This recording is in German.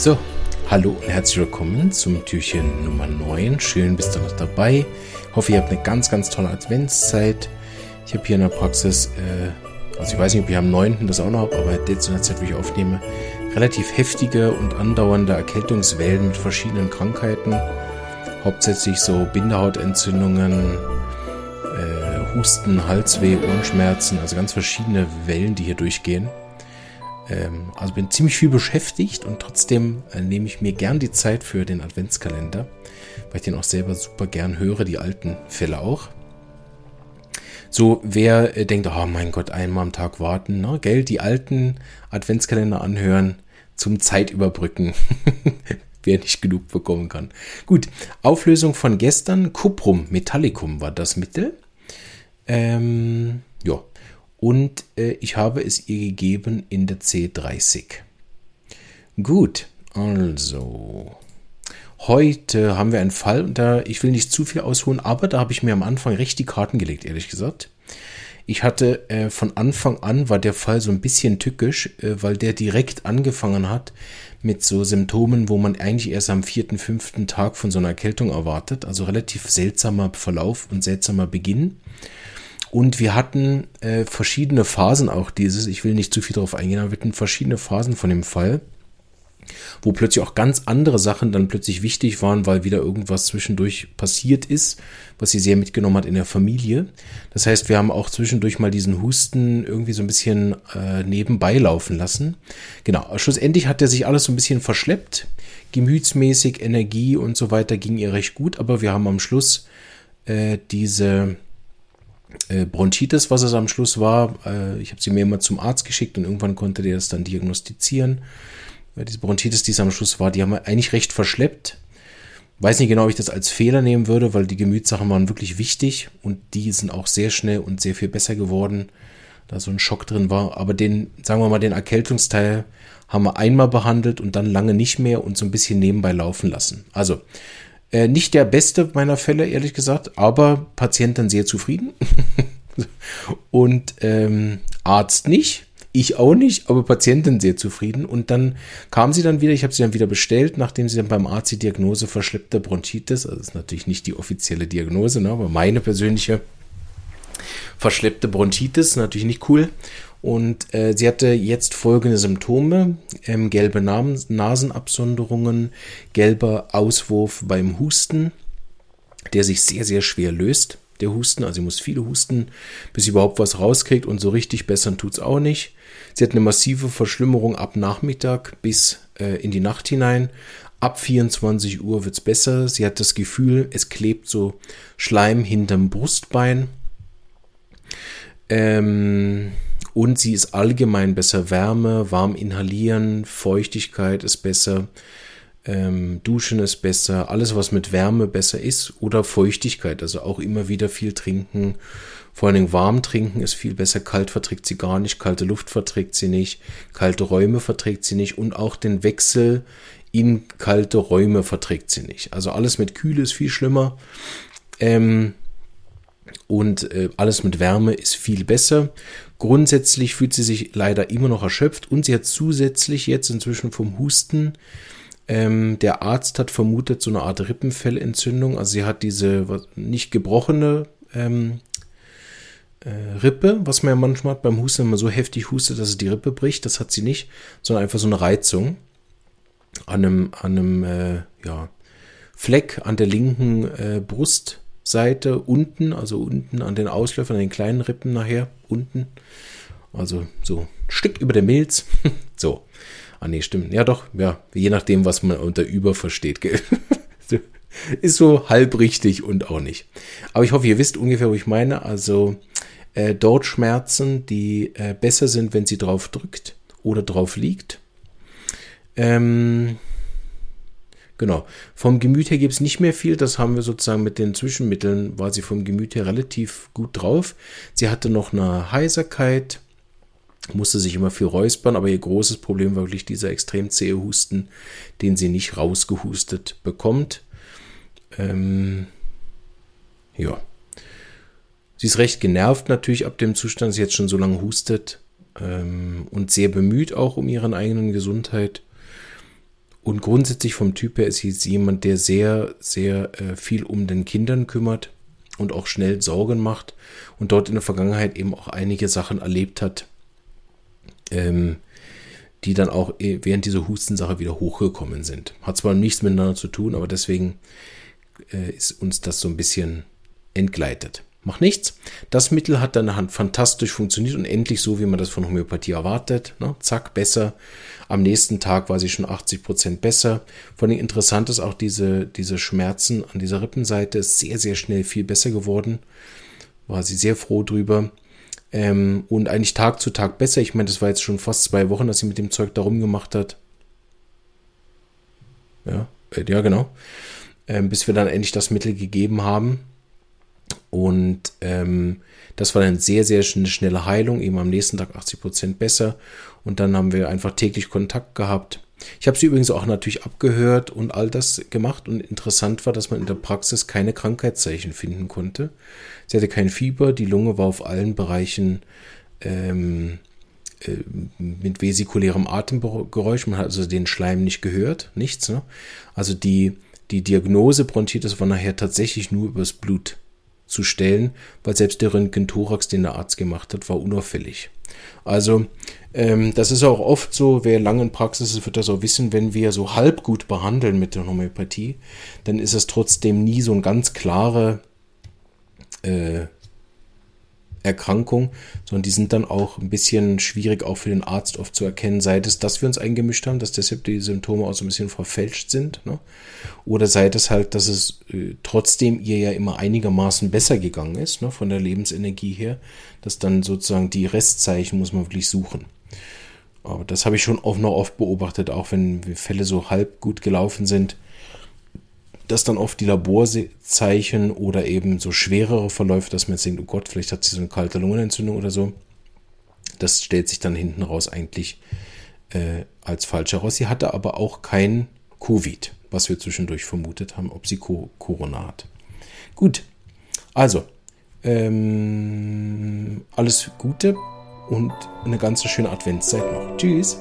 So, hallo und herzlich willkommen zum Türchen Nummer 9. Schön, bist du noch dabei. Hoffe, ihr habt eine ganz, ganz tolle Adventszeit. Ich habe hier in der Praxis, äh, also ich weiß nicht, ob ich am 9. das auch noch habe, aber jetzt in der Zeit, wo ich aufnehme, relativ heftige und andauernde Erkältungswellen mit verschiedenen Krankheiten. Hauptsächlich so Bindehautentzündungen, äh, Husten, Halsweh, Ohrenschmerzen, also ganz verschiedene Wellen, die hier durchgehen. Ähm, also bin ziemlich viel beschäftigt und trotzdem äh, nehme ich mir gern die Zeit für den Adventskalender, weil ich den auch selber super gern höre, die alten Fälle auch. So, wer äh, denkt, oh mein Gott, einmal am Tag warten, ne? Gell, die alten Adventskalender anhören zum Zeitüberbrücken. wer nicht genug bekommen kann. Gut, Auflösung von gestern. Cuprum Metallicum war das Mittel. Ähm, ja, und äh, ich habe es ihr gegeben in der C30. Gut, also heute haben wir einen Fall und da ich will nicht zu viel ausholen, aber da habe ich mir am Anfang recht die Karten gelegt, ehrlich gesagt. Ich hatte äh, von Anfang an war der Fall so ein bisschen tückisch, äh, weil der direkt angefangen hat mit so Symptomen, wo man eigentlich erst am vierten, fünften Tag von so einer Erkältung erwartet. Also relativ seltsamer Verlauf und seltsamer Beginn. Und wir hatten äh, verschiedene Phasen auch dieses, ich will nicht zu viel darauf eingehen, aber wir hatten verschiedene Phasen von dem Fall, wo plötzlich auch ganz andere Sachen dann plötzlich wichtig waren, weil wieder irgendwas zwischendurch passiert ist, was sie sehr mitgenommen hat in der Familie. Das heißt, wir haben auch zwischendurch mal diesen Husten irgendwie so ein bisschen äh, nebenbei laufen lassen. Genau, schlussendlich hat er sich alles so ein bisschen verschleppt. Gemütsmäßig, Energie und so weiter ging ihr recht gut, aber wir haben am Schluss äh, diese äh, Bronchitis, was es am Schluss war. Äh, ich habe sie mir immer zum Arzt geschickt und irgendwann konnte der das dann diagnostizieren. Äh, diese Bronchitis, die es am Schluss war, die haben wir eigentlich recht verschleppt. Weiß nicht genau, ob ich das als Fehler nehmen würde, weil die Gemütssachen waren wirklich wichtig und die sind auch sehr schnell und sehr viel besser geworden, da so ein Schock drin war. Aber den, sagen wir mal, den Erkältungsteil haben wir einmal behandelt und dann lange nicht mehr und so ein bisschen nebenbei laufen lassen. Also äh, nicht der beste meiner Fälle, ehrlich gesagt, aber Patient dann sehr zufrieden. und ähm, Arzt nicht. Ich auch nicht, aber Patientin sehr zufrieden. Und dann kam sie dann wieder, ich habe sie dann wieder bestellt, nachdem sie dann beim Arzt die Diagnose verschleppte Bronchitis, also das ist natürlich nicht die offizielle Diagnose, ne, aber meine persönliche verschleppte Bronchitis, natürlich nicht cool. Und äh, sie hatte jetzt folgende Symptome: ähm, gelbe Nasenabsonderungen, gelber Auswurf beim Husten, der sich sehr, sehr schwer löst. Der Husten, also sie muss viele husten, bis sie überhaupt was rauskriegt und so richtig bessern tut es auch nicht. Sie hat eine massive Verschlimmerung ab Nachmittag bis äh, in die Nacht hinein. Ab 24 Uhr wird es besser. Sie hat das Gefühl, es klebt so Schleim hinterm Brustbein. Ähm, und sie ist allgemein besser. Wärme, warm inhalieren, Feuchtigkeit ist besser, ähm, Duschen ist besser, alles was mit Wärme besser ist oder Feuchtigkeit, also auch immer wieder viel trinken. Vor allen Dingen warm trinken ist viel besser, kalt verträgt sie gar nicht, kalte Luft verträgt sie nicht, kalte Räume verträgt sie nicht und auch den Wechsel in kalte Räume verträgt sie nicht. Also alles mit Kühle ist viel schlimmer. Ähm, und äh, alles mit Wärme ist viel besser. Grundsätzlich fühlt sie sich leider immer noch erschöpft und sie hat zusätzlich jetzt inzwischen vom Husten, ähm, der Arzt hat vermutet, so eine Art Rippenfellentzündung. Also sie hat diese nicht gebrochene ähm, äh, Rippe, was man ja manchmal hat beim Husten, wenn man so heftig hustet, dass es die Rippe bricht. Das hat sie nicht, sondern einfach so eine Reizung an einem, an einem äh, ja, Fleck an der linken äh, Brustseite unten, also unten an den Ausläufern, an den kleinen Rippen nachher, unten. Also so ein Stück über der Milz. so. Ah, nee, stimmt. Ja, doch. Ja, je nachdem, was man unter über versteht, gell? Ist so halb richtig und auch nicht. Aber ich hoffe, ihr wisst ungefähr, wo ich meine. Also äh, dort Schmerzen, die äh, besser sind, wenn sie drauf drückt oder drauf liegt. Ähm, Genau. Vom Gemüt her gibt es nicht mehr viel. Das haben wir sozusagen mit den Zwischenmitteln, war sie vom Gemüt her relativ gut drauf. Sie hatte noch eine Heiserkeit, musste sich immer viel räuspern, aber ihr großes Problem war wirklich dieser extrem zähe Husten, den sie nicht rausgehustet bekommt. Ähm, ja. Sie ist recht genervt natürlich ab dem Zustand, sie jetzt schon so lange hustet ähm, und sehr bemüht auch um ihre eigenen Gesundheit. Und grundsätzlich vom Typ her ist sie jemand, der sehr, sehr äh, viel um den Kindern kümmert und auch schnell Sorgen macht und dort in der Vergangenheit eben auch einige Sachen erlebt hat, ähm, die dann auch äh, während dieser Hustensache wieder hochgekommen sind. Hat zwar nichts miteinander zu tun, aber deswegen äh, ist uns das so ein bisschen entgleitet. Macht nichts. Das Mittel hat dann fantastisch funktioniert und endlich so, wie man das von Homöopathie erwartet. Ne? Zack, besser. Am nächsten Tag war sie schon 80 Prozent besser. Vor allem interessant ist auch diese, diese Schmerzen an dieser Rippenseite ist sehr, sehr schnell viel besser geworden. War sie sehr froh drüber. Ähm, und eigentlich Tag zu Tag besser. Ich meine, das war jetzt schon fast zwei Wochen, dass sie mit dem Zeug da rumgemacht hat. Ja, äh, ja, genau. Ähm, bis wir dann endlich das Mittel gegeben haben und ähm, das war dann sehr, sehr schnelle Heilung, eben am nächsten Tag 80 Prozent besser. Und dann haben wir einfach täglich Kontakt gehabt. Ich habe sie übrigens auch natürlich abgehört und all das gemacht. Und interessant war, dass man in der Praxis keine Krankheitszeichen finden konnte. Sie hatte kein Fieber, die Lunge war auf allen Bereichen ähm, äh, mit vesikulärem Atemgeräusch. Man hat also den Schleim nicht gehört, nichts. Ne? Also die, die Diagnose Bronchitis war nachher tatsächlich nur übers Blut zu stellen, weil selbst der Röntgen-Thorax, den der Arzt gemacht hat, war unauffällig. Also ähm, das ist auch oft so, wer lange in Praxis ist, wird das auch wissen, wenn wir so halb gut behandeln mit der Homöopathie, dann ist es trotzdem nie so ein ganz klare äh, Erkrankung, sondern die sind dann auch ein bisschen schwierig auch für den Arzt oft zu erkennen, sei es, dass wir uns eingemischt haben, dass deshalb die Symptome auch so ein bisschen verfälscht sind, ne? oder sei es halt, dass es äh, trotzdem ihr ja immer einigermaßen besser gegangen ist, ne? von der Lebensenergie her, dass dann sozusagen die Restzeichen muss man wirklich suchen. Aber das habe ich schon auch noch oft beobachtet, auch wenn Fälle so halb gut gelaufen sind, dass dann oft die Laborzeichen oder eben so schwerere Verläufe, dass man jetzt denkt, oh Gott, vielleicht hat sie so eine kalte Lungenentzündung oder so. Das stellt sich dann hinten raus eigentlich äh, als falsch heraus. Sie hatte aber auch kein Covid, was wir zwischendurch vermutet haben, ob sie Co Corona hat. Gut, also ähm, alles Gute und eine ganz schöne Adventszeit noch. Tschüss.